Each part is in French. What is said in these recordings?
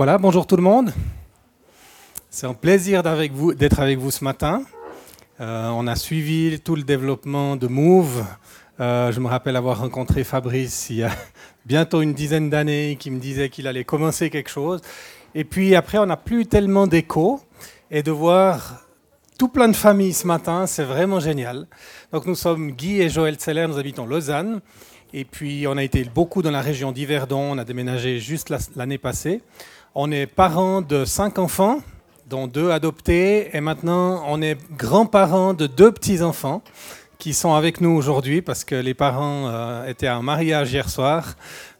Voilà, bonjour tout le monde. C'est un plaisir d'être avec vous ce matin. Euh, on a suivi tout le développement de Move. Euh, je me rappelle avoir rencontré Fabrice il y a bientôt une dizaine d'années qui me disait qu'il allait commencer quelque chose. Et puis après, on n'a plus tellement d'écho. Et de voir tout plein de familles ce matin, c'est vraiment génial. Donc nous sommes Guy et Joël Zeller, nous habitons Lausanne. Et puis on a été beaucoup dans la région d'Yverdon, on a déménagé juste l'année passée. On est parents de cinq enfants, dont deux adoptés, et maintenant on est grands-parents de deux petits-enfants qui sont avec nous aujourd'hui parce que les parents euh, étaient à un mariage hier soir.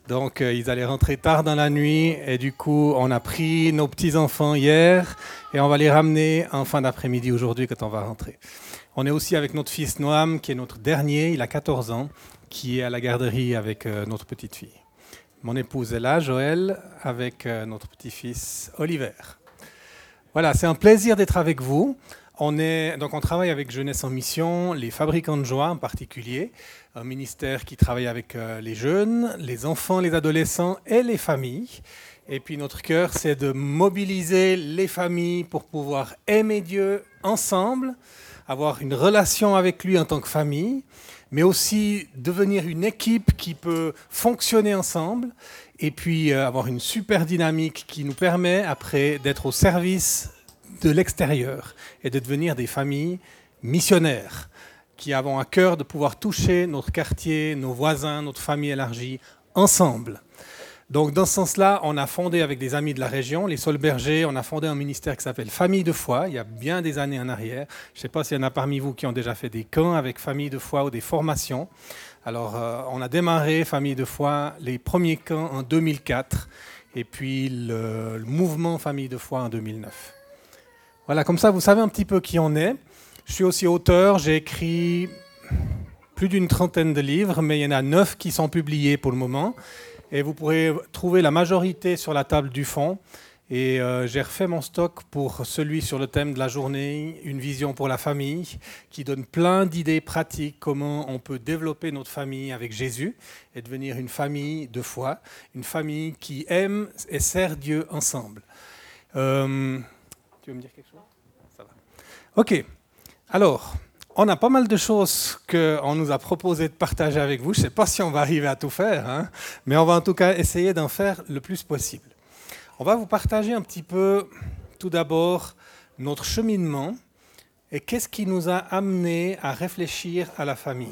Donc euh, ils allaient rentrer tard dans la nuit et du coup on a pris nos petits-enfants hier et on va les ramener en fin d'après-midi aujourd'hui quand on va rentrer. On est aussi avec notre fils Noam qui est notre dernier, il a 14 ans, qui est à la garderie avec euh, notre petite fille. Mon épouse est là, Joël, avec euh, notre petit-fils Oliver. Voilà, c'est un plaisir d'être avec vous. On, est, donc on travaille avec Jeunesse en Mission, les fabricants de joie en particulier, un ministère qui travaille avec euh, les jeunes, les enfants, les adolescents et les familles. Et puis notre cœur, c'est de mobiliser les familles pour pouvoir aimer Dieu ensemble, avoir une relation avec lui en tant que famille, mais aussi devenir une équipe qui peut fonctionner ensemble et puis euh, avoir une super dynamique qui nous permet après d'être au service de l'extérieur et de devenir des familles missionnaires qui avons à cœur de pouvoir toucher notre quartier, nos voisins, notre famille élargie ensemble. Donc dans ce sens-là, on a fondé avec des amis de la région, les Solbergers, on a fondé un ministère qui s'appelle Famille de foi, il y a bien des années en arrière. Je ne sais pas s'il y en a parmi vous qui ont déjà fait des camps avec Famille de foi ou des formations. Alors euh, on a démarré Famille de foi, les premiers camps en 2004 et puis le, le mouvement Famille de foi en 2009. Voilà, comme ça vous savez un petit peu qui on est. Je suis aussi auteur, j'ai écrit plus d'une trentaine de livres, mais il y en a neuf qui sont publiés pour le moment. Et vous pourrez trouver la majorité sur la table du fond. Et euh, j'ai refait mon stock pour celui sur le thème de la journée, une vision pour la famille, qui donne plein d'idées pratiques, comment on peut développer notre famille avec Jésus et devenir une famille de foi, une famille qui aime et sert Dieu ensemble. Euh, tu veux me dire quelque chose? Ça va. Ok. Alors, on a pas mal de choses qu'on nous a proposé de partager avec vous. Je ne sais pas si on va arriver à tout faire, hein, mais on va en tout cas essayer d'en faire le plus possible. On va vous partager un petit peu, tout d'abord, notre cheminement et qu'est-ce qui nous a amené à réfléchir à la famille.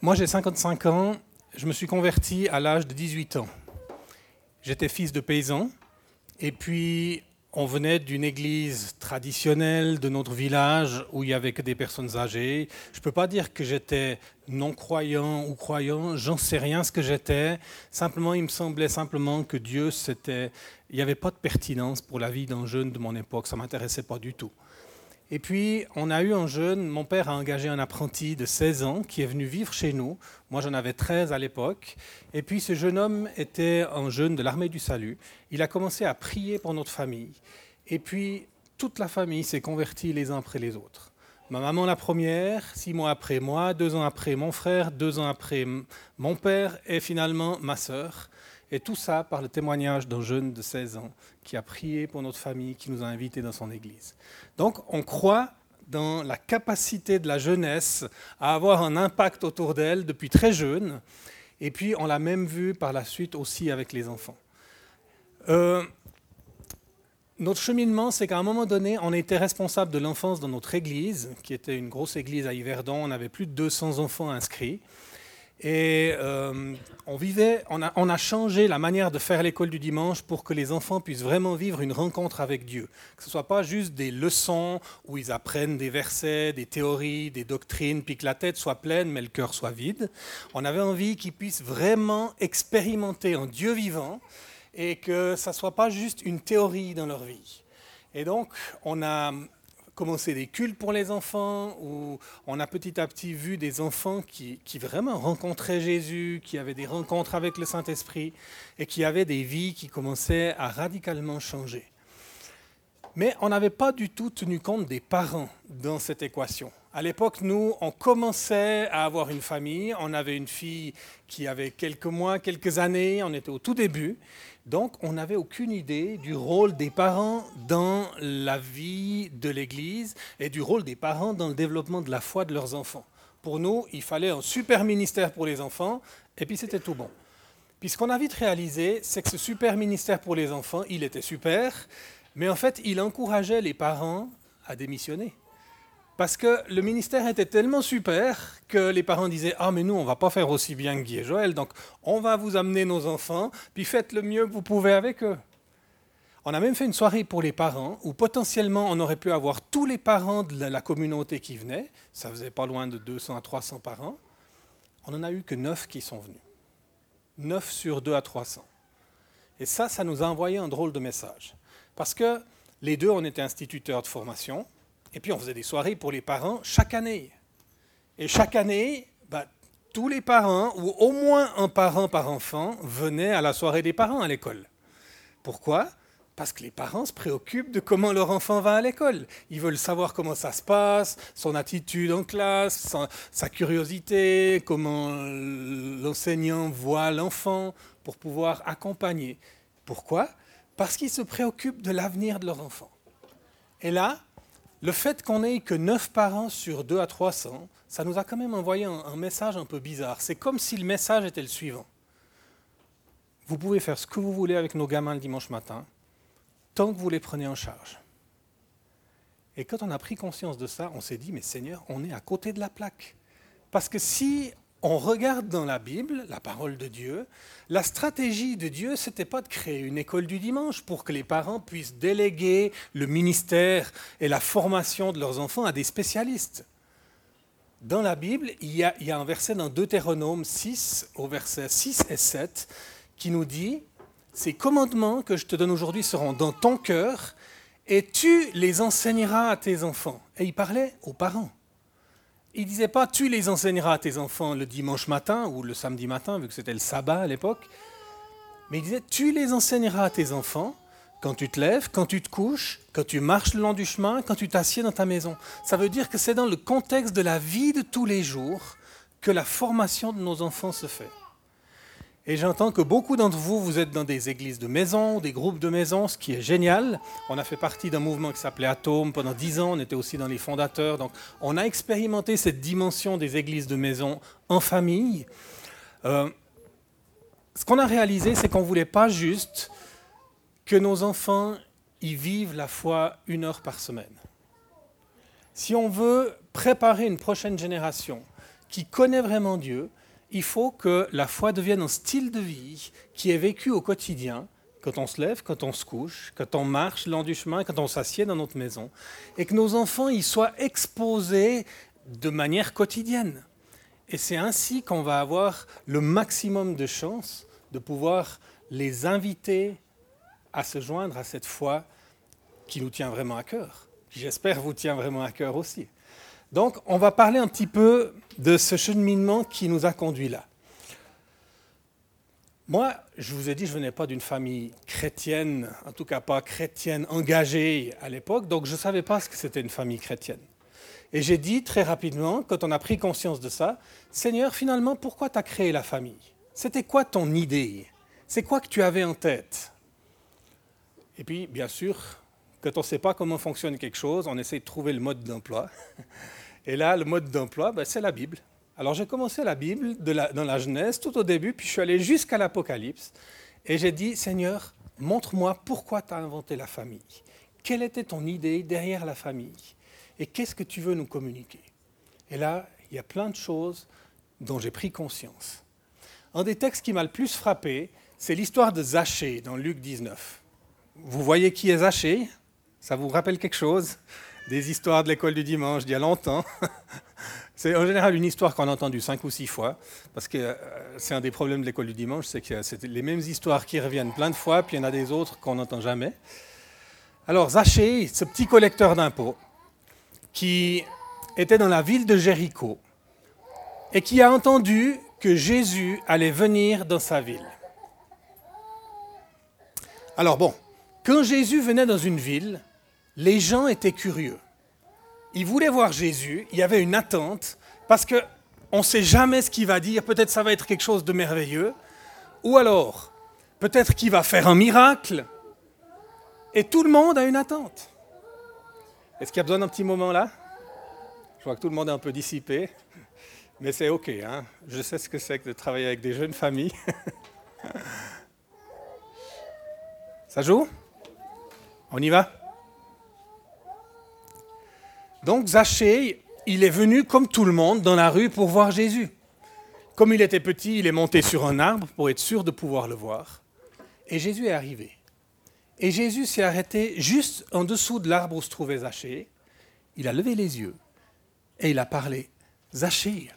Moi, j'ai 55 ans. Je me suis converti à l'âge de 18 ans. J'étais fils de paysan. Et puis, on venait d'une église traditionnelle de notre village où il n'y avait que des personnes âgées. Je ne peux pas dire que j'étais non-croyant ou croyant, j'en sais rien ce que j'étais. Simplement, il me semblait simplement que Dieu, c'était... Il n'y avait pas de pertinence pour la vie d'un jeune de mon époque, ça ne m'intéressait pas du tout. Et puis, on a eu un jeune, mon père a engagé un apprenti de 16 ans qui est venu vivre chez nous. Moi, j'en avais 13 à l'époque. Et puis, ce jeune homme était un jeune de l'armée du salut. Il a commencé à prier pour notre famille. Et puis, toute la famille s'est convertie les uns après les autres. Ma maman la première, six mois après moi, deux ans après mon frère, deux ans après mon père et finalement ma sœur. Et tout ça par le témoignage d'un jeune de 16 ans qui a prié pour notre famille, qui nous a invités dans son église. Donc on croit dans la capacité de la jeunesse à avoir un impact autour d'elle depuis très jeune. Et puis on l'a même vu par la suite aussi avec les enfants. Euh, notre cheminement, c'est qu'à un moment donné, on était responsable de l'enfance dans notre église, qui était une grosse église à Yverdon. On avait plus de 200 enfants inscrits. Et euh, on, vivait, on a, changé la manière de faire l'école du dimanche pour que les enfants puissent vraiment vivre une rencontre avec Dieu. Que ce ne soit pas juste des leçons où ils apprennent des versets, des théories, des doctrines, puis que la tête soit pleine mais le cœur soit vide. On avait envie qu'ils puissent vraiment expérimenter un Dieu vivant et que ça ne soit pas juste une théorie dans leur vie. Et donc, on a commencé des cultes pour les enfants, où on a petit à petit vu des enfants qui, vraiment rencontraient Jésus, qui avaient des rencontres avec le Saint-Esprit, et qui avaient des vies qui commençaient à radicalement changer. Mais on n'avait pas du tout tenu compte des parents dans cette équation. À l'époque, nous, on commençait à avoir une famille. On avait une fille qui avait quelques mois, quelques années. On était au tout début. Donc, on n'avait aucune idée du rôle des parents dans la vie de l'Église et du rôle des parents dans le développement de la foi de leurs enfants. Pour nous, il fallait un super ministère pour les enfants, et puis c'était tout bon. Puis ce qu'on a vite réalisé, c'est que ce super ministère pour les enfants, il était super, mais en fait, il encourageait les parents à démissionner. Parce que le ministère était tellement super que les parents disaient Ah, mais nous, on va pas faire aussi bien que Guy et Joël, donc on va vous amener nos enfants, puis faites le mieux que vous pouvez avec eux. On a même fait une soirée pour les parents où potentiellement on aurait pu avoir tous les parents de la communauté qui venaient. Ça faisait pas loin de 200 à 300 parents. On n'en a eu que 9 qui sont venus. 9 sur 2 à 300. Et ça, ça nous a envoyé un drôle de message. Parce que les deux, on était instituteurs de formation. Et puis on faisait des soirées pour les parents chaque année. Et chaque année, bah, tous les parents, ou au moins un parent par enfant, venaient à la soirée des parents à l'école. Pourquoi? Parce que les parents se préoccupent de comment leur enfant va à l'école. Ils veulent savoir comment ça se passe, son attitude en classe, sa, curiosité, comment l'enseignant voit l'enfant pour pouvoir accompagner. Pourquoi? Parce qu'ils se préoccupent de l'avenir de leur enfant. Et là, le fait qu'on n'ait que 9 parents sur 2 à 300, ça nous a quand même envoyé un, message un peu bizarre. C'est comme si le message était le suivant. Vous pouvez faire ce que vous voulez avec nos gamins le dimanche matin, tant que vous les prenez en charge. Et quand on a pris conscience de ça, on s'est dit, mais Seigneur, on est à côté de la plaque. Parce que si on regarde dans la Bible, la parole de Dieu, la stratégie de Dieu, ce n'était pas de créer une école du dimanche pour que les parents puissent déléguer le ministère et la formation de leurs enfants à des spécialistes. Dans la Bible, il y a, il y a un verset dans Deutéronome 6, au verset 6 et 7, qui nous dit, ces commandements que je te donne aujourd'hui seront dans ton cœur, et tu les enseigneras à tes enfants. Et il parlait aux parents. Il disait pas tu les enseigneras à tes enfants le dimanche matin ou le samedi matin, vu que c'était le sabbat à l'époque. Mais il disait tu les enseigneras à tes enfants quand tu te lèves, quand tu te couches, quand tu marches le long du chemin, quand tu t'assieds dans ta maison. Ça veut dire que c'est dans le contexte de la vie de tous les jours que la formation de nos enfants se fait. Et j'entends que beaucoup d'entre vous, vous êtes dans des églises de maison, des groupes de maison, ce qui est génial. On a fait partie d'un mouvement qui s'appelait Atome pendant dix ans, on était aussi dans les fondateurs. Donc on a expérimenté cette dimension des églises de maison en famille. Euh, ce qu'on a réalisé, c'est qu'on ne voulait pas juste que nos enfants y vivent la foi une heure par semaine. Si on veut préparer une prochaine génération qui connaît vraiment Dieu, il faut que la foi devienne un style de vie qui est vécu au quotidien, quand on se lève, quand on se couche, quand on marche le long du chemin, quand on s'assied dans notre maison, et que nos enfants y soient exposés de manière quotidienne. Et c'est ainsi qu'on va avoir le maximum de chances de pouvoir les inviter à se joindre à cette foi qui nous tient vraiment à cœur, qui j'espère vous tient vraiment à cœur aussi. Donc, on va parler un petit peu de ce cheminement qui nous a conduits là. Moi, je vous ai dit, je venais pas d'une famille chrétienne, en tout cas pas chrétienne engagée à l'époque, donc je ne savais pas ce que c'était une famille chrétienne. Et j'ai dit très rapidement, quand on a pris conscience de ça, Seigneur, finalement, pourquoi tu as créé la famille? C'était quoi ton idée? C'est quoi que tu avais en tête? Et puis, bien sûr, quand on ne sait pas comment fonctionne quelque chose, on essaie de trouver le mode d'emploi. Et là, le mode d'emploi, ben, c'est la Bible. Alors j'ai commencé la Bible dans la Genèse tout au début, puis je suis allé jusqu'à l'Apocalypse, et j'ai dit, Seigneur, montre-moi pourquoi tu as inventé la famille. Quelle était ton idée derrière la famille? Et qu'est-ce que tu veux nous communiquer? Et là, il y a plein de choses dont j'ai pris conscience. Un des textes qui m'a le plus frappé, c'est l'histoire de Zachée dans Luc 19. Vous voyez qui est Zachée? Ça vous rappelle quelque chose? Des histoires de l'école du dimanche d'il y a longtemps. c'est en général une histoire qu'on a entendue cinq ou six fois, parce que euh, c'est un des problèmes de l'école du dimanche, c'est que c'est les mêmes histoires qui reviennent plein de fois, puis il y en a des autres qu'on n'entend jamais. Alors Zachée, ce petit collecteur d'impôts, qui était dans la ville de Jéricho, et qui a entendu que Jésus allait venir dans sa ville. Alors bon, quand Jésus venait dans une ville, les gens étaient curieux. Ils voulaient voir Jésus, il y avait une attente, parce qu'on ne sait jamais ce qu'il va dire, peut-être ça va être quelque chose de merveilleux, ou alors peut-être qu'il va faire un miracle, et tout le monde a une attente. Est-ce qu'il y a besoin d'un petit moment là? Je vois que tout le monde est un peu dissipé, mais c'est OK. Hein Je sais ce que c'est que de travailler avec des jeunes familles. Ça joue? On y va? Donc Zachée, il est venu comme tout le monde dans la rue pour voir Jésus. Comme il était petit, il est monté sur un arbre pour être sûr de pouvoir le voir. Et Jésus est arrivé. Et Jésus s'est arrêté juste en dessous de l'arbre où se trouvait Zachée. Il a levé les yeux et il a parlé. Zachée.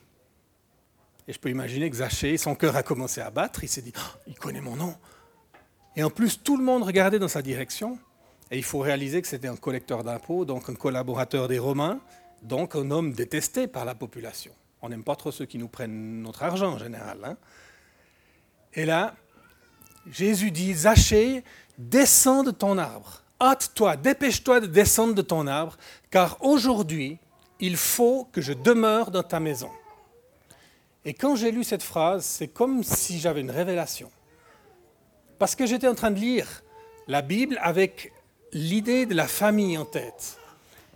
Et je peux imaginer que Zachée, son cœur a commencé à battre. Il s'est dit, oh, il connaît mon nom. Et en plus, tout le monde regardait dans sa direction. Et il faut réaliser que c'était un collecteur d'impôts, donc un collaborateur des Romains, donc un homme détesté par la population. On n'aime pas trop ceux qui nous prennent notre argent en général. Hein. Et là, Jésus dit, Zachée, descends de ton arbre. Hâte-toi, dépêche-toi de descendre de ton arbre, car aujourd'hui, il faut que je demeure dans ta maison. Et quand j'ai lu cette phrase, c'est comme si j'avais une révélation. Parce que j'étais en train de lire la Bible avec l'idée de la famille en tête.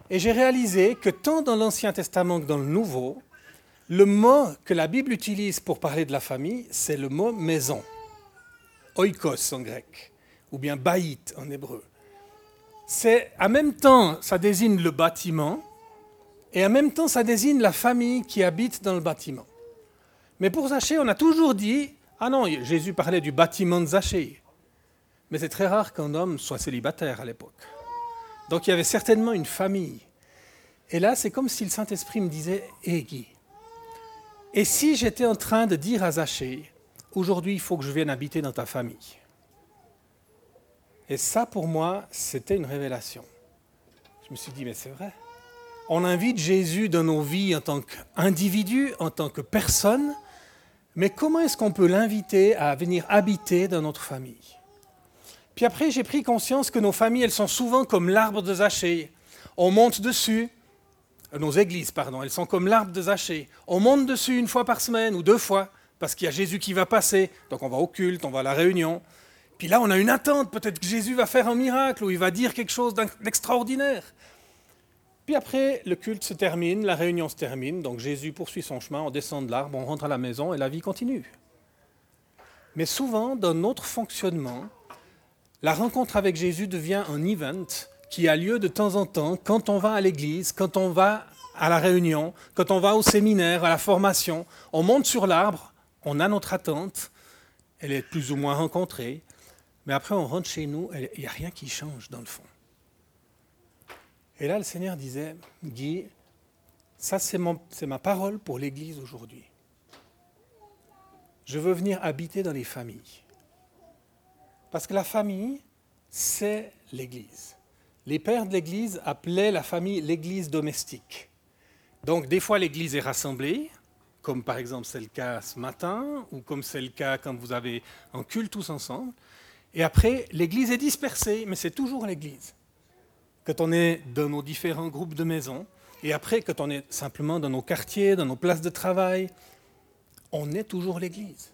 Et j'ai réalisé que tant dans l'Ancien Testament que dans le Nouveau, le mot que la Bible utilise pour parler de la famille, c'est le mot maison. Oikos en grec, ou bien baït en hébreu. C'est en même temps, ça désigne le bâtiment, et en même temps, ça désigne la famille qui habite dans le bâtiment. Mais pour Zachée, on a toujours dit ah non, Jésus parlait du bâtiment de Zachée. Mais c'est très rare qu'un homme soit célibataire à l'époque. Donc il y avait certainement une famille. Et là, c'est comme si le Saint-Esprit me disait Hé Guy, et si j'étais en train de dire à Zachée Aujourd'hui, il faut que je vienne habiter dans ta famille? Et ça, pour moi, c'était une révélation. Je me suis dit Mais c'est vrai. On invite Jésus dans nos vies en tant qu'individu, en tant que personne mais comment est-ce qu'on peut l'inviter à venir habiter dans notre famille? Puis après, j'ai pris conscience que nos familles, elles sont souvent comme l'arbre de Zachée. On monte dessus, euh, nos églises, pardon, elles sont comme l'arbre de Zachée. On monte dessus une fois par semaine ou deux fois, parce qu'il y a Jésus qui va passer. Donc on va au culte, on va à la réunion. Puis là, on a une attente, peut-être que Jésus va faire un miracle ou il va dire quelque chose d'extraordinaire. Puis après, le culte se termine, la réunion se termine, donc Jésus poursuit son chemin, on descend de l'arbre, on rentre à la maison et la vie continue. Mais souvent, dans notre fonctionnement, la rencontre avec Jésus devient un event qui a lieu de temps en temps quand on va à l'église, quand on va à la réunion, quand on va au séminaire, à la formation. On monte sur l'arbre, on a notre attente, elle est plus ou moins rencontrée, mais après on rentre chez nous, il n'y a rien qui change dans le fond. Et là, le Seigneur disait, Guy, ça c'est ma parole pour l'Église aujourd'hui. Je veux venir habiter dans les familles. Parce que la famille, c'est l'Église. Les pères de l'Église appelaient la famille l'Église domestique. Donc des fois l'Église est rassemblée, comme par exemple c'est le cas ce matin, ou comme c'est le cas quand vous avez un culte tous ensemble. Et après, l'Église est dispersée, mais c'est toujours l'Église quand on est dans nos différents groupes de maisons, et après quand on est simplement dans nos quartiers, dans nos places de travail, on est toujours l'Église.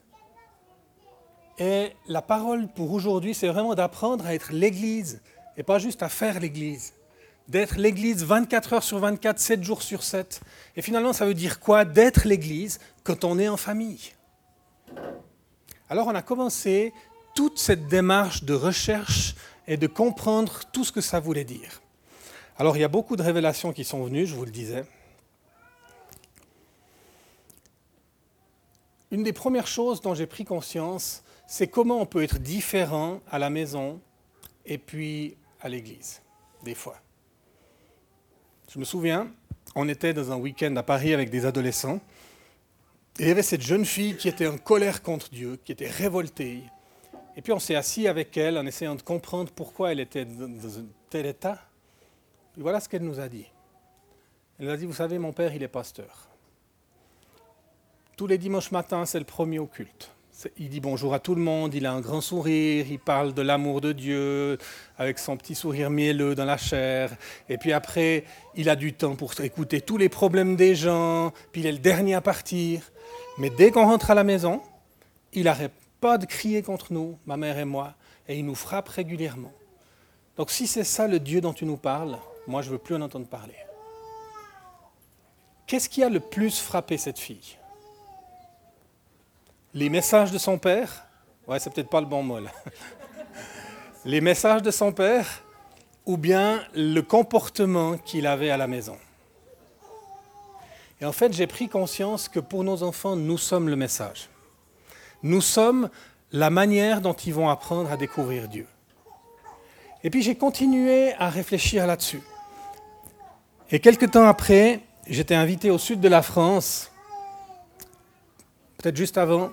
Et la parole pour aujourd'hui, c'est vraiment d'apprendre à être l'Église, et pas juste à faire l'Église. D'être l'Église 24 heures sur 24, 7 jours sur 7. Et finalement, ça veut dire quoi D'être l'Église quand on est en famille? Alors on a commencé toute cette démarche de recherche et de comprendre tout ce que ça voulait dire. Alors il y a beaucoup de révélations qui sont venues, je vous le disais. Une des premières choses dont j'ai pris conscience, c'est comment on peut être différent à la maison et puis à l'église, des fois. Je me souviens, on était dans un week-end à Paris avec des adolescents, et il y avait cette jeune fille qui était en colère contre Dieu, qui était révoltée, et puis on s'est assis avec elle en essayant de comprendre pourquoi elle était dans un tel état. Et voilà ce qu'elle nous a dit. Elle nous a dit, vous savez, mon père, il est pasteur. Tous les dimanches matins, c'est le premier au culte. Il dit bonjour à tout le monde, il a un grand sourire, il parle de l'amour de Dieu avec son petit sourire mielleux dans la chair. Et puis après, il a du temps pour écouter tous les problèmes des gens, puis il est le dernier à partir. Mais dès qu'on rentre à la maison, il n'arrête pas de crier contre nous, ma mère et moi, et il nous frappe régulièrement. Donc si c'est ça le Dieu dont tu nous parles, moi je ne veux plus en entendre parler. Qu'est-ce qui a le plus frappé cette fille? Les messages de son père Ouais, c'est peut-être pas le bon mot. Les messages de son père ou bien le comportement qu'il avait à la maison. Et en fait, j'ai pris conscience que pour nos enfants, nous sommes le message. Nous sommes la manière dont ils vont apprendre à découvrir Dieu. Et puis j'ai continué à réfléchir là-dessus. Et quelques temps après, j'étais invité au sud de la France, peut-être juste avant.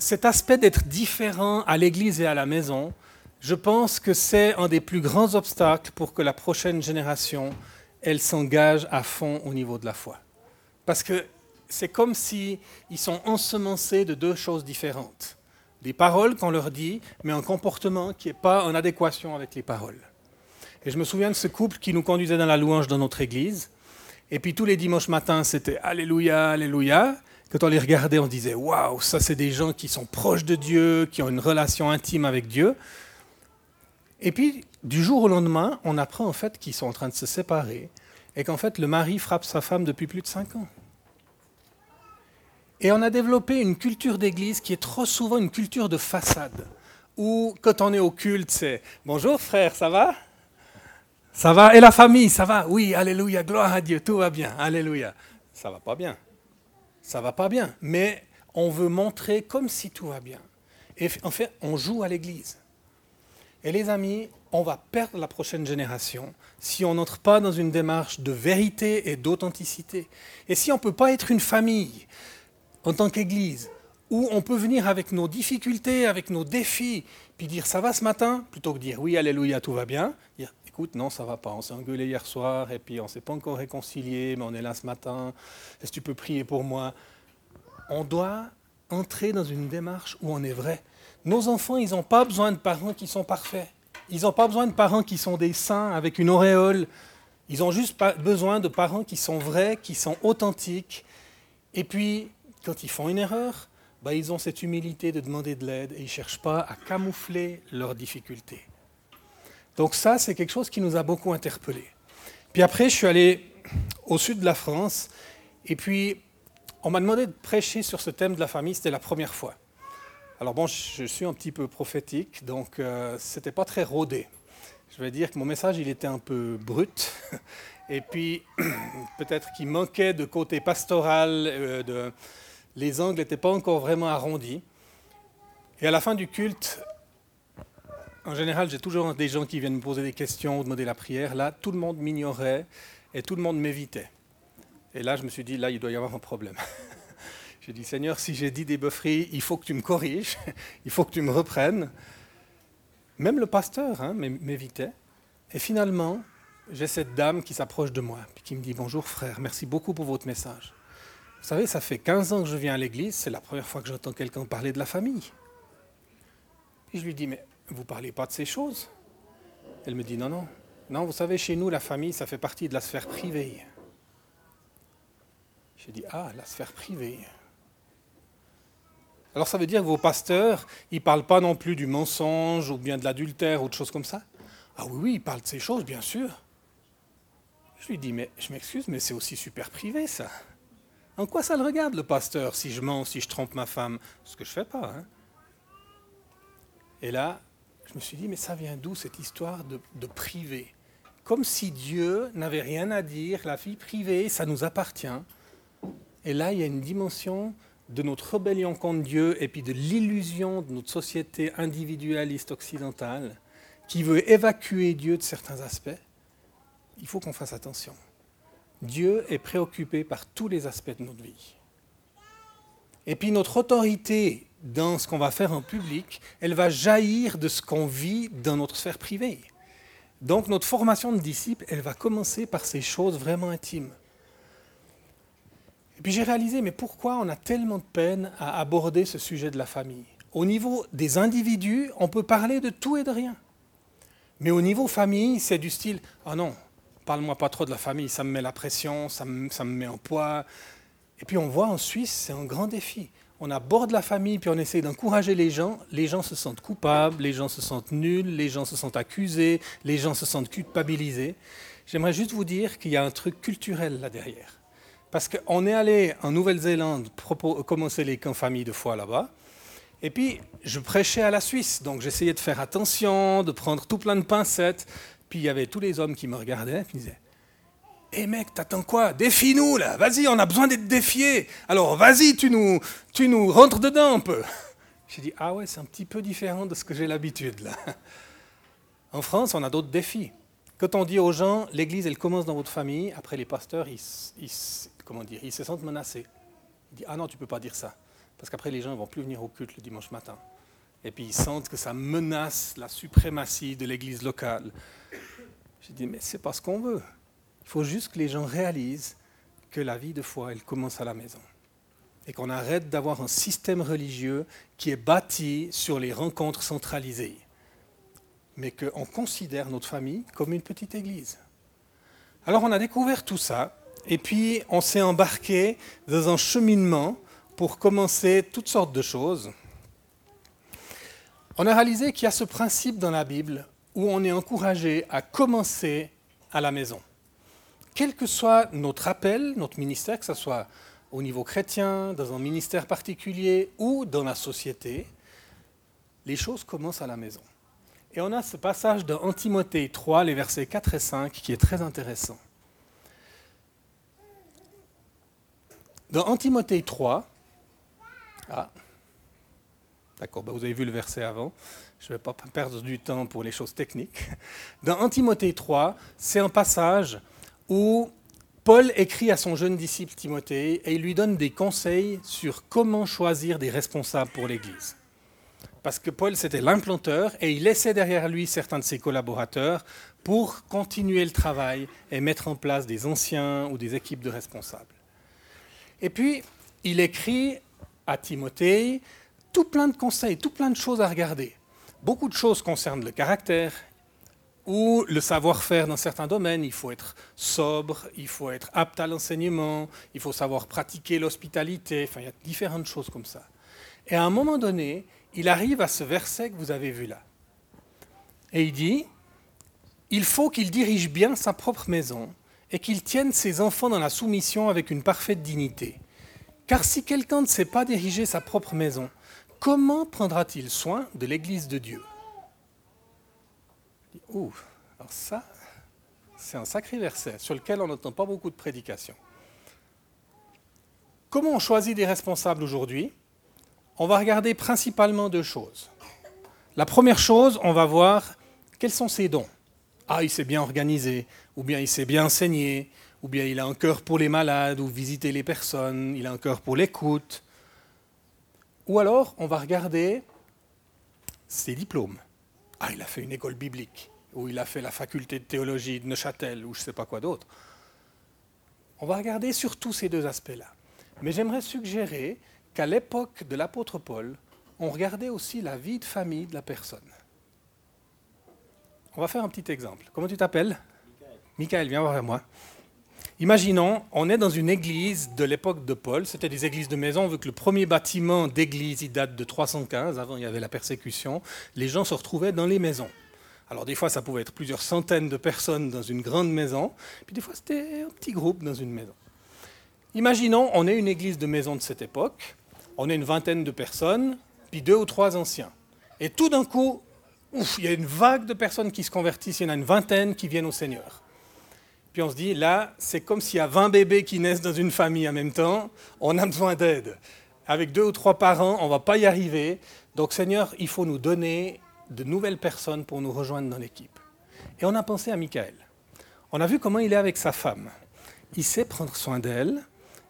Cet aspect d'être différent à l'église et à la maison, je pense que c'est un des plus grands obstacles pour que la prochaine génération, elle s'engage à fond au niveau de la foi. Parce que c'est comme s'ils sont ensemencés de deux choses différentes. Des paroles qu'on leur dit, mais un comportement qui n'est pas en adéquation avec les paroles. Et je me souviens de ce couple qui nous conduisait dans la louange dans notre église. Et puis tous les dimanches matins, c'était Alléluia, Alléluia. Quand on les regardait, on disait Waouh, ça c'est des gens qui sont proches de Dieu, qui ont une relation intime avec Dieu. Et puis, du jour au lendemain, on apprend en fait qu'ils sont en train de se séparer et qu'en fait le mari frappe sa femme depuis plus de cinq ans. Et on a développé une culture d'église qui est trop souvent une culture de façade, où quand on est au culte, c'est Bonjour frère, ça va ça va? Et la famille, ça va? Oui, alléluia, gloire à Dieu, tout va bien, alléluia. Ça va pas bien. Ça va pas bien. Mais on veut montrer comme si tout va bien. Et en fait, on joue à l'église. Et les amis, on va perdre la prochaine génération si on n'entre pas dans une démarche de vérité et d'authenticité. Et si on ne peut pas être une famille en tant qu'église, où on peut venir avec nos difficultés, avec nos défis, puis dire ça va ce matin, plutôt que dire oui, alléluia, tout va bien, dire écoute, non, ça va pas. On s'est engueulé hier soir et puis on ne s'est pas encore réconcilié, mais on est là ce matin. Est-ce que tu peux prier pour moi? On doit entrer dans une démarche où on est vrai. Nos enfants, ils n'ont pas besoin de parents qui sont parfaits. Ils n'ont pas besoin de parents qui sont des saints avec une auréole. Ils ont juste besoin de parents qui sont vrais, qui sont authentiques. Et puis, quand ils font une erreur, bah, ils ont cette humilité de demander de l'aide et ils ne cherchent pas à camoufler leurs difficultés. Donc ça, c'est quelque chose qui nous a beaucoup interpellés. Puis après, je suis allé au sud de la France, et puis on m'a demandé de prêcher sur ce thème de la famille, c'était la première fois. Alors bon, je suis un petit peu prophétique, donc euh, ce n'était pas très rodé. Je vais dire que mon message, il était un peu brut, et puis peut-être qu'il manquait de côté pastoral, euh, de... les angles n'étaient pas encore vraiment arrondis. Et à la fin du culte, en général, j'ai toujours des gens qui viennent me poser des questions demander la prière. Là, tout le monde m'ignorait et tout le monde m'évitait. Et là, je me suis dit, là, il doit y avoir un problème. j'ai dit, Seigneur, si j'ai dit des bœufferie, il faut que tu me corriges, il faut que tu me reprennes. Même le pasteur hein, m'évitait. Et finalement, j'ai cette dame qui s'approche de moi, et qui me dit, bonjour frère, merci beaucoup pour votre message. Vous savez, ça fait 15 ans que je viens à l'église, c'est la première fois que j'entends quelqu'un parler de la famille. Et je lui dis, mais vous ne parlez pas de ces choses? Elle me dit non, non. Non, vous savez, chez nous, la famille, ça fait partie de la sphère privée. J'ai dit, ah, la sphère privée. Alors ça veut dire que vos pasteurs, ils ne parlent pas non plus du mensonge ou bien de l'adultère ou de choses comme ça? Ah oui, oui, ils parlent de ces choses, bien sûr. Je lui dis, mais je m'excuse, mais c'est aussi super privé ça. En quoi ça le regarde le pasteur si je mens, si je trompe ma femme? Ce que je ne fais pas. Hein. Et là, je me suis dit, mais ça vient d'où cette histoire de, privé? Comme si Dieu n'avait rien à dire, la vie privée, ça nous appartient. Et là, il y a une dimension de notre rébellion contre Dieu et puis de l'illusion de notre société individualiste occidentale qui veut évacuer Dieu de certains aspects. Il faut qu'on fasse attention. Dieu est préoccupé par tous les aspects de notre vie. Et puis notre autorité dans ce qu'on va faire en public, elle va jaillir de ce qu'on vit dans notre sphère privée. Donc notre formation de disciple, elle va commencer par ces choses vraiment intimes. Et puis j'ai réalisé, mais pourquoi on a tellement de peine à aborder ce sujet de la famille? Au niveau des individus, on peut parler de tout et de rien. Mais au niveau famille, c'est du style, ah non, parle-moi pas trop de la famille, ça me met la pression, ça me, ça me met en poids. Et puis on voit en Suisse, c'est un grand défi. On aborde la famille, puis on essaie d'encourager les gens. Les gens se sentent coupables, les gens se sentent nuls, les gens se sentent accusés, les gens se sentent culpabilisés. J'aimerais juste vous dire qu'il y a un truc culturel là derrière. Parce qu'on est allé en Nouvelle-Zélande commencer les camps famille de fois là-bas. Et puis, je prêchais à la Suisse, donc j'essayais de faire attention, de prendre tout plein de pincettes. Puis il y avait tous les hommes qui me regardaient, et disaient Hé mec, t'attends quoi? Défie-nous là Vas-y, on a besoin d'être défiés. Alors vas-y, tu nous, tu nous rentres dedans un peu. J'ai dit Ah ouais, c'est un petit peu différent de ce que j'ai l'habitude là. En France, on a d'autres défis. Quand on dit aux gens, l'Église, elle commence dans votre famille, après les pasteurs, ils se sentent menacés. Ils disent, ah non, tu ne peux pas dire ça, parce qu'après les gens ne vont plus venir au culte le dimanche matin. Et puis ils sentent que ça menace la suprématie de l'Église locale. J'ai dit, mais c'est pas ce qu'on veut. Il faut juste que les gens réalisent que la vie de foi, elle commence à la maison. Et qu'on arrête d'avoir un système religieux qui est bâti sur les rencontres centralisées mais qu'on considère notre famille comme une petite église. Alors on a découvert tout ça, et puis on s'est embarqué dans un cheminement pour commencer toutes sortes de choses. On a réalisé qu'il y a ce principe dans la Bible où on est encouragé à commencer à la maison. Quel que soit notre appel, notre ministère, que ce soit au niveau chrétien, dans un ministère particulier ou dans la société, les choses commencent à la maison. Et on a ce passage de Timothée 3, les versets 4 et 5, qui est très intéressant. Dans Timothée 3, ah, d'accord, bah, vous avez vu le verset avant, je ne vais pas perdre du temps pour les choses techniques. Dans Timothée 3, c'est un passage où Paul écrit à son jeune disciple Timothée et il lui donne des conseils sur comment choisir des responsables pour l'Église parce que Paul, c'était l'implanteur, et il laissait derrière lui certains de ses collaborateurs pour continuer le travail et mettre en place des anciens ou des équipes de responsables. Et puis, il écrit à Timothée tout plein de conseils, tout plein de choses à regarder. Beaucoup de choses concernent le caractère ou le savoir-faire dans certains domaines. Il faut être sobre, il faut être apte à l'enseignement, il faut savoir pratiquer l'hospitalité, enfin, il y a différentes choses comme ça. Et à un moment donné, il arrive à ce verset que vous avez vu là. Et il dit, il faut qu'il dirige bien sa propre maison et qu'il tienne ses enfants dans la soumission avec une parfaite dignité. Car si quelqu'un ne sait pas diriger sa propre maison, comment prendra-t-il soin de l'Église de Dieu Ouh, alors ça, c'est un sacré verset sur lequel on n'entend pas beaucoup de prédications. Comment on choisit des responsables aujourd'hui on va regarder principalement deux choses. La première chose, on va voir quels sont ses dons. Ah, il s'est bien organisé, ou bien il s'est bien enseigné, ou bien il a un cœur pour les malades, ou visiter les personnes, il a un cœur pour l'écoute. Ou alors, on va regarder ses diplômes. Ah, il a fait une école biblique, ou il a fait la faculté de théologie de Neuchâtel, ou je ne sais pas quoi d'autre. On va regarder surtout ces deux aspects-là. Mais j'aimerais suggérer qu'à l'époque de l'apôtre Paul, on regardait aussi la vie de famille de la personne. On va faire un petit exemple. Comment tu t'appelles? Michael. viens voir moi. Imaginons, on est dans une église de l'époque de Paul. C'était des églises de maison, vu que le premier bâtiment d'église il date de 315. Avant, il y avait la persécution. Les gens se retrouvaient dans les maisons. Alors, des fois, ça pouvait être plusieurs centaines de personnes dans une grande maison. Puis, des fois, c'était un petit groupe dans une maison. Imaginons, on est une église de maison de cette époque on est une vingtaine de personnes, puis deux ou trois anciens. Et tout d'un coup, il y a une vague de personnes qui se convertissent, il y en a une vingtaine qui viennent au Seigneur. On se dit, là, c'est comme s'il y a 20 bébés qui naissent dans une famille en même temps, on a besoin d'aide. Avec deux ou trois parents, on ne va pas y arriver. Donc Seigneur, il faut nous donner de nouvelles personnes pour nous rejoindre dans l'équipe. Et on a pensé à Michael. On a vu comment il est avec sa femme. Il sait prendre soin d'elle,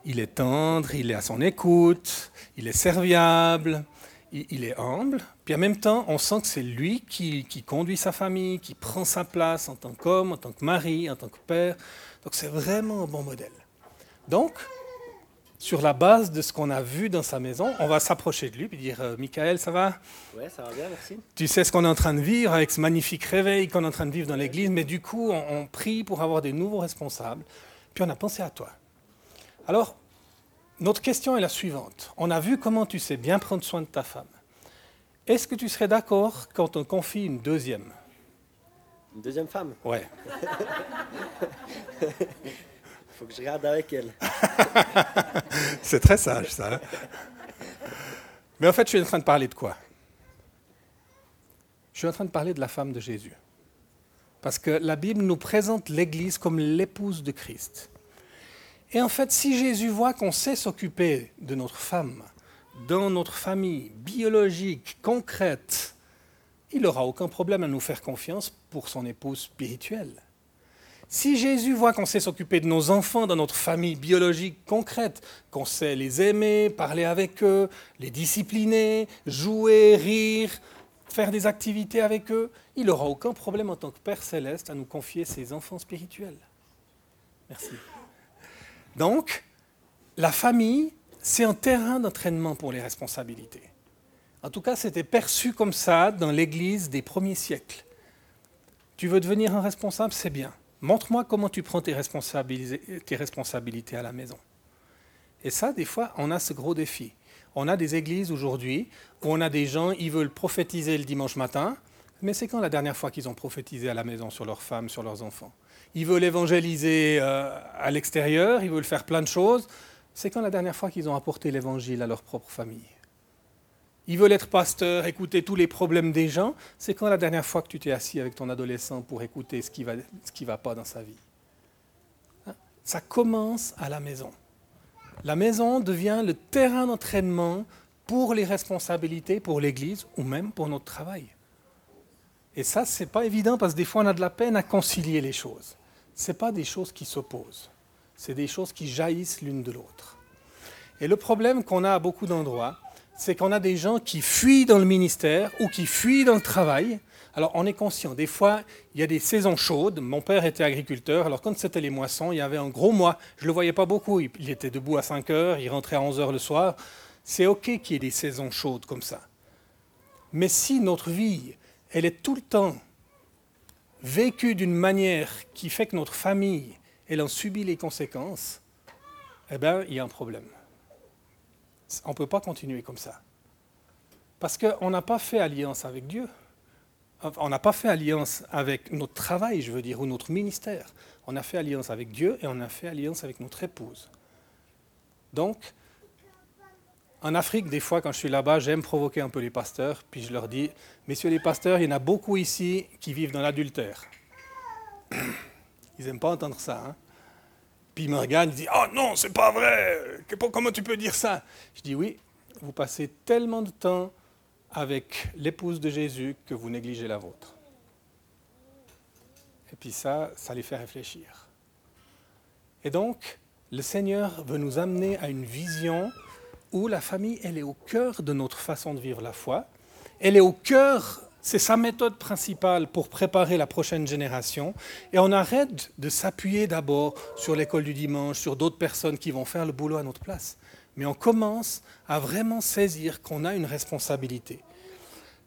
il est tendre, il est à son écoute, il est serviable, il, est humble. Puis en même temps, on sent que c'est lui qui, conduit sa famille, qui prend sa place en tant qu'homme, en tant que mari, en tant que père. Donc c'est vraiment un bon modèle. Donc, sur la base de ce qu'on a vu dans sa maison, on va s'approcher de lui et dire euh, Michael, ça va? Ouais, ça va bien, merci. Tu sais ce qu'on est en train de vivre avec ce magnifique réveil qu'on est en train de vivre dans l'église, mais du coup, on, on prie pour avoir des nouveaux responsables. Puis on a pensé à toi. Alors, notre question est la suivante. On a vu comment tu sais bien prendre soin de ta femme. Est-ce que tu serais d'accord quand on confie une deuxième? Une deuxième femme? Ouais. faut que je regarde avec elle. C'est très sage, ça. hein. Mais en fait, je suis en train de parler de quoi? Je suis en train de parler de la femme de Jésus. Parce que la Bible nous présente l'Église comme l'épouse de Christ. Et en fait, si Jésus voit qu'on sait s'occuper de notre femme, dans notre famille biologique, concrète, il n'aura aucun problème à nous faire confiance pour son épouse spirituelle. Si Jésus voit qu'on sait s'occuper de nos enfants dans notre famille biologique concrète, qu'on sait les aimer, parler avec eux, les discipliner, jouer, rire, faire des activités avec eux, il n'aura aucun problème en tant que Père céleste à nous confier ses enfants spirituels. Merci. Donc, la famille, c'est un terrain d'entraînement pour les responsabilités. En tout cas, c'était perçu comme ça dans l'Église des premiers siècles. Tu veux devenir un responsable, c'est bien. Montre-moi comment tu prends tes responsabilités, à la maison. Et ça, des fois, on a ce gros défi. On a des églises aujourd'hui où on a des gens, ils veulent prophétiser le dimanche matin, mais c'est quand la dernière fois qu'ils ont prophétisé à la maison sur leurs femmes, sur leurs enfants? Ils veulent évangéliser euh, à l'extérieur, ils veulent faire plein de choses. C'est quand la dernière fois qu'ils ont apporté l'évangile à leur propre famille Ils veulent être pasteurs, écouter tous les problèmes des gens. C'est quand la dernière fois que tu t'es assis avec ton adolescent pour écouter ce qui va, va pas dans sa vie Hein? Ça commence à la maison. La maison devient le terrain d'entraînement pour les responsabilités, pour l'Église ou même pour notre travail. Et ça, ce n'est pas évident parce que des fois, on a de la peine à concilier les choses. Ce pas des choses qui s'opposent, c'est des choses qui jaillissent l'une de l'autre. Et le problème qu'on a à beaucoup d'endroits, c'est qu'on a des gens qui fuient dans le ministère ou qui fuient dans le travail. Alors on est conscient, des fois, il y a des saisons chaudes. Mon père était agriculteur, alors quand c'était les moissons, il y avait un gros mois. Je ne le voyais pas beaucoup, il était debout à 5 heures, il rentrait à 11 heures le soir. C'est OK qu'il y ait des saisons chaudes comme ça. Mais si notre vie, elle est tout le temps vécue d'une manière qui fait que notre famille, elle en subit les conséquences, eh bien, il y a un problème. On ne peut pas continuer comme ça. Parce qu'on n'a pas fait alliance avec Dieu. On n'a pas fait alliance avec notre travail, je veux dire, ou notre ministère. On a fait alliance avec Dieu et on a fait alliance avec notre épouse. Donc, en Afrique, des fois, quand je suis là-bas, j'aime provoquer un peu les pasteurs, puis je leur dis, messieurs les pasteurs, il y en a beaucoup ici qui vivent dans l'adultère. Ils n'aiment pas entendre ça. Hein puis ils me regardent, ils disent, oh non, c'est pas vrai, comment tu peux dire ça? Je dis, oui, vous passez tellement de temps avec l'épouse de Jésus que vous négligez la vôtre. Et puis ça, ça les fait réfléchir. Et donc, le Seigneur veut nous amener à une vision où la famille, elle est au cœur de notre façon de vivre la foi. Elle est au cœur, c'est sa méthode principale pour préparer la prochaine génération. Et on arrête de s'appuyer d'abord sur l'école du dimanche, sur d'autres personnes qui vont faire le boulot à notre place. Mais on commence à vraiment saisir qu'on a une responsabilité.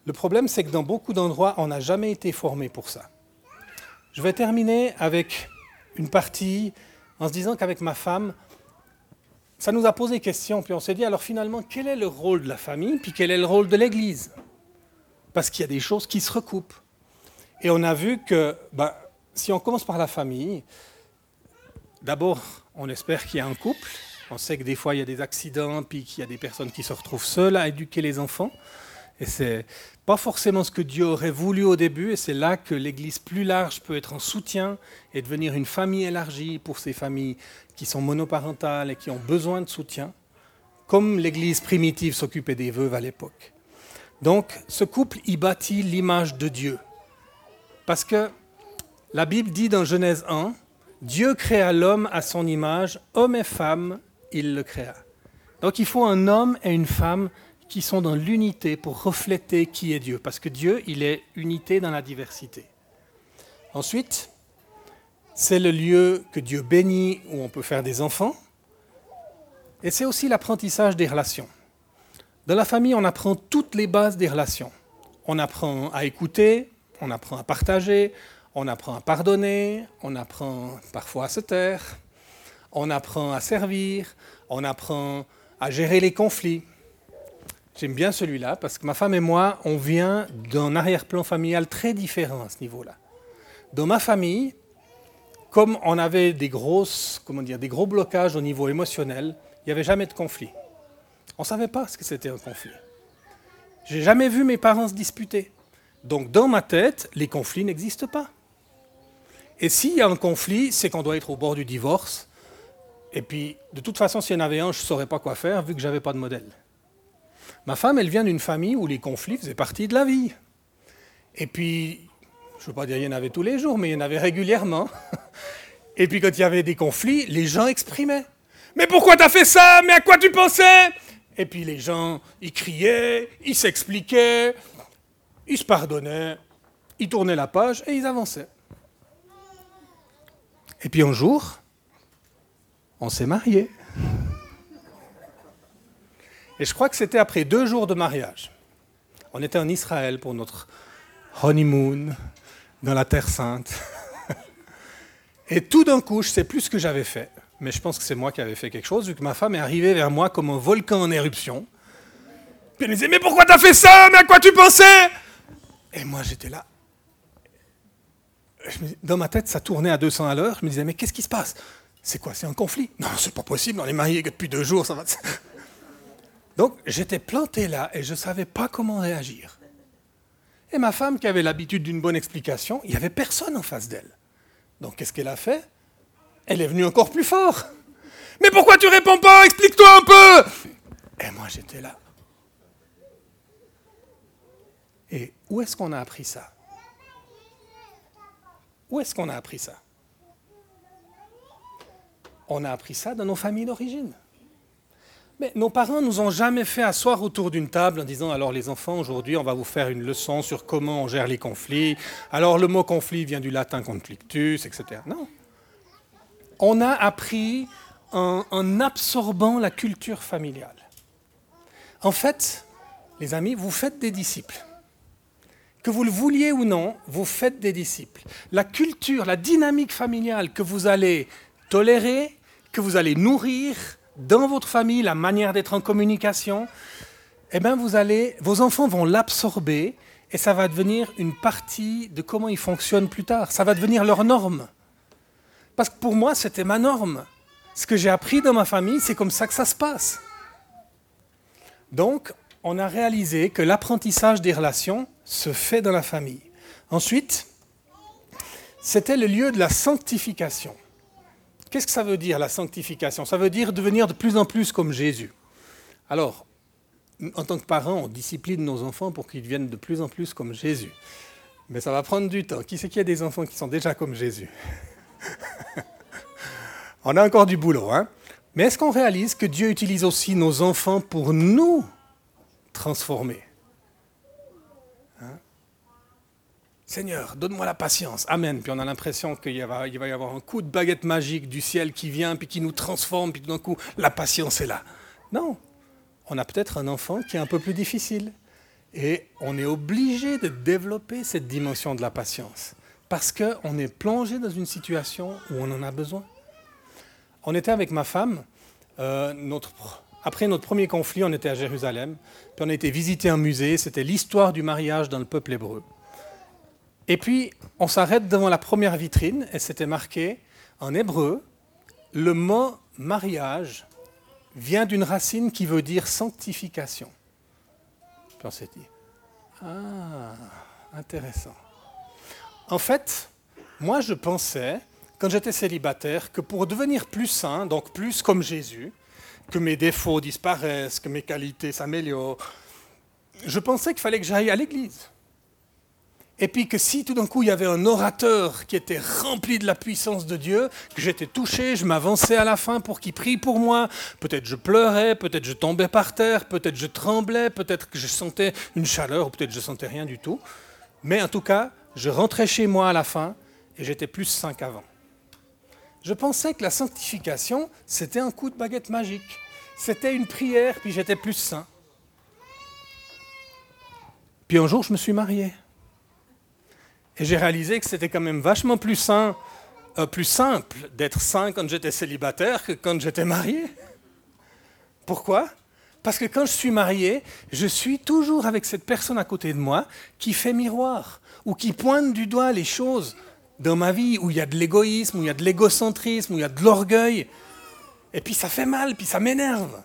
Le problème, c'est que dans beaucoup d'endroits, on n'a jamais été formé pour ça. Je vais terminer avec une partie en se disant qu'avec ma femme, ça nous a posé question, puis on s'est dit alors finalement, quel est le rôle de la famille, puis quel est le rôle de l'Église? Parce qu'il y a des choses qui se recoupent. Et on a vu que ben, si on commence par la famille, d'abord, on espère qu'il y a un couple. On sait que des fois, il y a des accidents, puis qu'il y a des personnes qui se retrouvent seules à éduquer les enfants. Et c'est pas forcément ce que Dieu aurait voulu au début, et c'est là que l'Église plus large peut être en soutien et devenir une famille élargie pour ces familles qui sont monoparentales et qui ont besoin de soutien, comme l'Église primitive s'occupait des veuves à l'époque. Donc, ce couple y bâtit l'image de Dieu. Parce que la Bible dit dans Genèse 1, Dieu créa l'homme à son image, homme et femme, il le créa. Donc il faut un homme et une femme qui sont dans l'unité pour refléter qui est Dieu, parce que Dieu, il est unité dans la diversité. Ensuite, c'est le lieu que Dieu bénit où on peut faire des enfants. Et c'est aussi l'apprentissage des relations. Dans la famille, on apprend toutes les bases des relations. On apprend à écouter, on apprend à partager, on apprend à pardonner, on apprend parfois à se taire, on apprend à servir, on apprend à gérer les conflits. J'aime bien celui-là parce que ma femme et moi, on vient d'un arrière-plan familial très différent à ce niveau-là. Dans ma famille, comme on avait des, grosses, comment dire, des gros blocages au niveau émotionnel, il n'y avait jamais de conflit. On ne savait pas ce que c'était un conflit. J'ai jamais vu mes parents se disputer. Donc dans ma tête, les conflits n'existent pas. Et s'il y a un conflit, c'est qu'on doit être au bord du divorce. Et puis, de toute façon, s'il y en avait un, je ne saurais pas quoi faire vu que je n'avais pas de modèle. Ma femme, elle vient d'une famille où les conflits faisaient partie de la vie. Et puis, je ne veux pas dire qu'il y en avait tous les jours, mais il y en avait régulièrement. Et puis quand il y avait des conflits, les gens exprimaient. Mais pourquoi tu as fait ça? Mais à quoi tu pensais? Et puis les gens, ils criaient, ils s'expliquaient, ils se pardonnaient, ils tournaient la page et ils avançaient. Et puis un jour, on s'est mariés. Et je crois que c'était après deux jours de mariage. On était en Israël pour notre honeymoon dans la Terre Sainte. Et tout d'un coup, je sais plus ce que j'avais fait, mais je pense que c'est moi qui avais fait quelque chose, vu que ma femme est arrivée vers moi comme un volcan en éruption. Puis elle me disait, mais pourquoi t'as fait ça? Mais à quoi tu pensais? Et moi, j'étais là. Dans ma tête, ça tournait à 200 à l'heure. Je me disais, mais qu'est-ce qui se passe? C'est quoi? C'est un conflit? Non, c'est pas possible, on est mariés depuis deux jours, ça va. Donc j'étais planté là et je ne savais pas comment réagir. Et ma femme, qui avait l'habitude d'une bonne explication, il n'y avait personne en face d'elle. Donc qu'est-ce qu'elle a fait? Elle est venue encore plus fort. Mais pourquoi tu réponds pas? Explique-toi un peu Et moi j'étais là. Et où est-ce qu'on a appris ça? Où est-ce qu'on a appris ça? On a appris ça dans nos familles d'origine. Mais nos parents nous ont jamais fait asseoir autour d'une table en disant alors les enfants aujourd'hui on va vous faire une leçon sur comment on gère les conflits. Alors le mot conflit vient du latin conflictus, etc. Non. On a appris en, en absorbant la culture familiale. En fait, les amis, vous faites des disciples. Que vous le vouliez ou non, vous faites des disciples. La culture, la dynamique familiale que vous allez tolérer, que vous allez nourrir, dans votre famille, la manière d'être en communication, eh bien vous allez, vos enfants vont l'absorber et ça va devenir une partie de comment ils fonctionnent plus tard. Ça va devenir leur norme. Parce que pour moi, c'était ma norme. Ce que j'ai appris dans ma famille, c'est comme ça que ça se passe. Donc, on a réalisé que l'apprentissage des relations se fait dans la famille. Ensuite, c'était le lieu de la sanctification. Qu'est-ce que ça veut dire la sanctification? Ça veut dire devenir de plus en plus comme Jésus. Alors, en tant que parents, on discipline nos enfants pour qu'ils deviennent de plus en plus comme Jésus. Mais ça va prendre du temps. Qui c'est qu'il y a des enfants qui sont déjà comme Jésus? On a encore du boulot, hein Mais est-ce qu'on réalise que Dieu utilise aussi nos enfants pour nous transformer? Seigneur, donne-moi la patience. Amen. Puis on a l'impression qu'il va, y avoir un coup de baguette magique du ciel qui vient, puis qui nous transforme, puis tout d'un coup, la patience est là. Non. On a peut-être un enfant qui est un peu plus difficile. Et on est obligé de développer cette dimension de la patience. Parce qu'on est plongé dans une situation où on en a besoin. On était avec ma femme, euh, après notre premier conflit, on était à Jérusalem, puis on a été visiter un musée, c'était l'histoire du mariage dans le peuple hébreu. Et puis, on s'arrête devant la première vitrine et c'était marqué en hébreu, le mot mariage vient d'une racine qui veut dire sanctification. Puis on ah, intéressant. En fait, moi je pensais, quand j'étais célibataire, que pour devenir plus saint, donc plus comme Jésus, que mes défauts disparaissent, que mes qualités s'améliorent, je pensais qu'il fallait que j'aille à l'église. Et puis que si tout d'un coup il y avait un orateur qui était rempli de la puissance de Dieu, que j'étais touché, je m'avançais à la fin pour qu'il prie pour moi, peut-être je pleurais, peut-être je tombais par terre, peut-être je tremblais, peut-être que je sentais une chaleur, ou peut-être je sentais rien du tout. Mais en tout cas, je rentrais chez moi à la fin et j'étais plus saint qu'avant. Je pensais que la sanctification, c'était un coup de baguette magique, C'était une prière, puis j'étais plus sain. Puis un jour, je me suis marié. Et j'ai réalisé que c'était quand même vachement plus sain, euh, plus simple d'être sain quand j'étais célibataire que quand j'étais marié. Pourquoi? Parce que quand je suis marié, je suis toujours avec cette personne à côté de moi qui fait miroir ou qui pointe du doigt les choses dans ma vie où il y a de l'égoïsme, où il y a de l'égocentrisme, où il y a de l'orgueil. Et puis ça fait mal, puis ça m'énerve.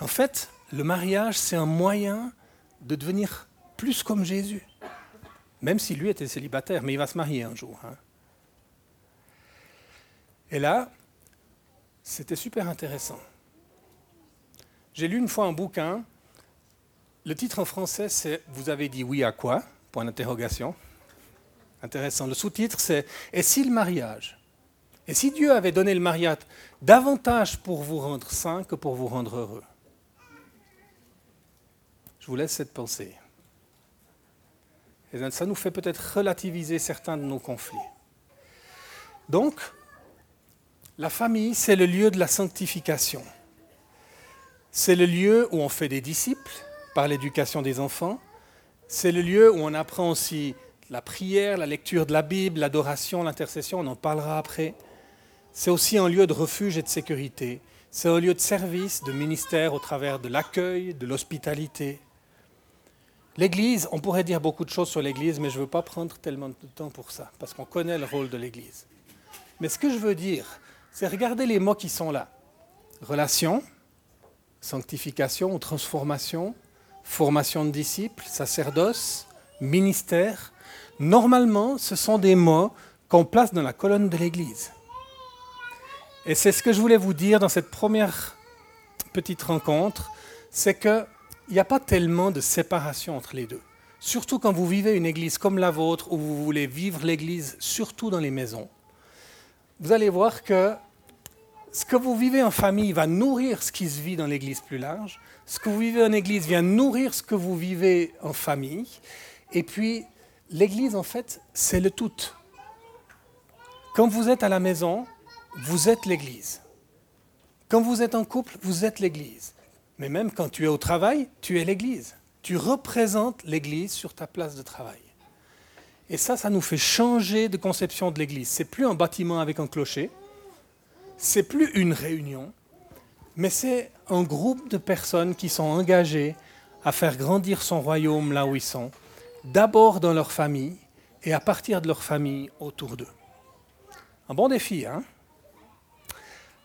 En fait, le mariage, c'est un moyen de devenir plus comme Jésus. Même si lui était célibataire, mais il va se marier un jour. Hein. Et là, c'était super intéressant. J'ai lu une fois un bouquin. Le titre en français, c'est Vous avez dit oui à quoi? Point d'interrogation. Intéressant. Le sous-titre, c'est Et si le mariage? Et si Dieu avait donné le mariage davantage pour vous rendre saint que pour vous rendre heureux? Je vous laisse cette pensée. Et ça nous fait peut-être relativiser certains de nos conflits. Donc, la famille, c'est le lieu de la sanctification. C'est le lieu où on fait des disciples par l'éducation des enfants. C'est le lieu où on apprend aussi la prière, la lecture de la Bible, l'adoration, l'intercession, on en parlera après. C'est aussi un lieu de refuge et de sécurité. C'est un lieu de service, de ministère au travers de l'accueil, de l'hospitalité. L'Église, on pourrait dire beaucoup de choses sur l'Église, mais je ne veux pas prendre tellement de temps pour ça, parce qu'on connaît le rôle de l'Église. Mais ce que je veux dire, c'est regarder les mots qui sont là. Relation, sanctification ou transformation, formation de disciples, sacerdoce, ministère, normalement, ce sont des mots qu'on place dans la colonne de l'Église. Et c'est ce que je voulais vous dire dans cette première petite rencontre, c'est qu'il n'y a pas tellement de séparation entre les deux. Surtout quand vous vivez une église comme la vôtre, où vous voulez vivre l'église surtout dans les maisons. Vous allez voir que ce que vous vivez en famille va nourrir ce qui se vit dans l'église plus large. Ce que vous vivez en église vient nourrir ce que vous vivez en famille. Et puis, L'Église, en fait, c'est le tout. Quand vous êtes à la maison, vous êtes l'Église. Quand vous êtes en couple, vous êtes l'Église. Mais même quand tu es au travail, tu es l'Église. Tu représentes l'Église sur ta place de travail. Et ça, ça nous fait changer de conception de l'Église. C'est plus un bâtiment avec un clocher, c'est plus une réunion, mais c'est un groupe de personnes qui sont engagées à faire grandir son royaume là où ils sont, d'abord dans leur famille et à partir de leur famille autour d'eux. Un bon défi, hein?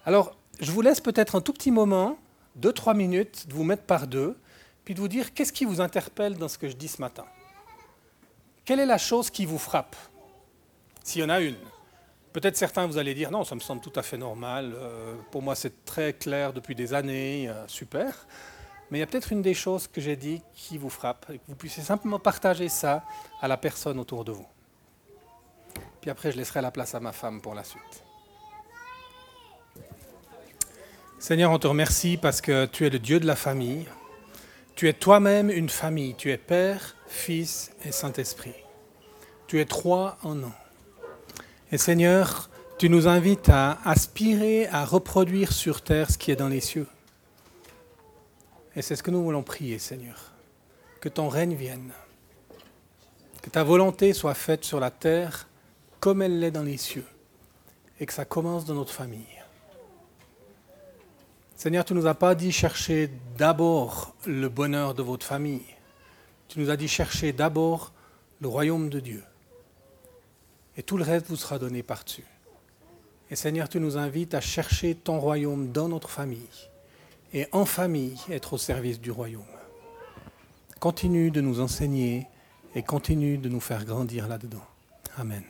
Alors, je vous laisse peut-être un tout petit moment, deux, trois minutes, de vous mettre par deux, puis de vous dire qu'est-ce qui vous interpelle dans ce que je dis ce matin. Quelle est la chose qui vous frappe? S'il y en a une. Peut-être certains, vous allez dire, non, ça me semble tout à fait normal, euh, pour moi c'est très clair depuis des années, euh, super. Mais il y a peut-être une des choses que j'ai dit qui vous frappe, et que vous puissiez simplement partager ça à la personne autour de vous. Puis après, je laisserai la place à ma femme pour la suite. Seigneur, on te remercie parce que tu es le Dieu de la famille. Tu es toi-même une famille. Tu es Père, Fils et Saint-Esprit. Tu es trois en un. Et Seigneur, tu nous invites à aspirer à reproduire sur terre ce qui est dans les cieux. Et c'est ce que nous voulons prier, Seigneur. Que ton règne vienne. Que ta volonté soit faite sur la terre comme elle l'est dans les cieux. Et que ça commence dans notre famille. Seigneur, tu nous as pas dit chercher d'abord le bonheur de votre famille. Tu nous as dit chercher d'abord le royaume de Dieu. Et tout le reste vous sera donné par-dessus. Et Seigneur, tu nous invites à chercher ton royaume dans notre famille et en famille être au service du royaume. Continue de nous enseigner et continue de nous faire grandir là-dedans. Amen.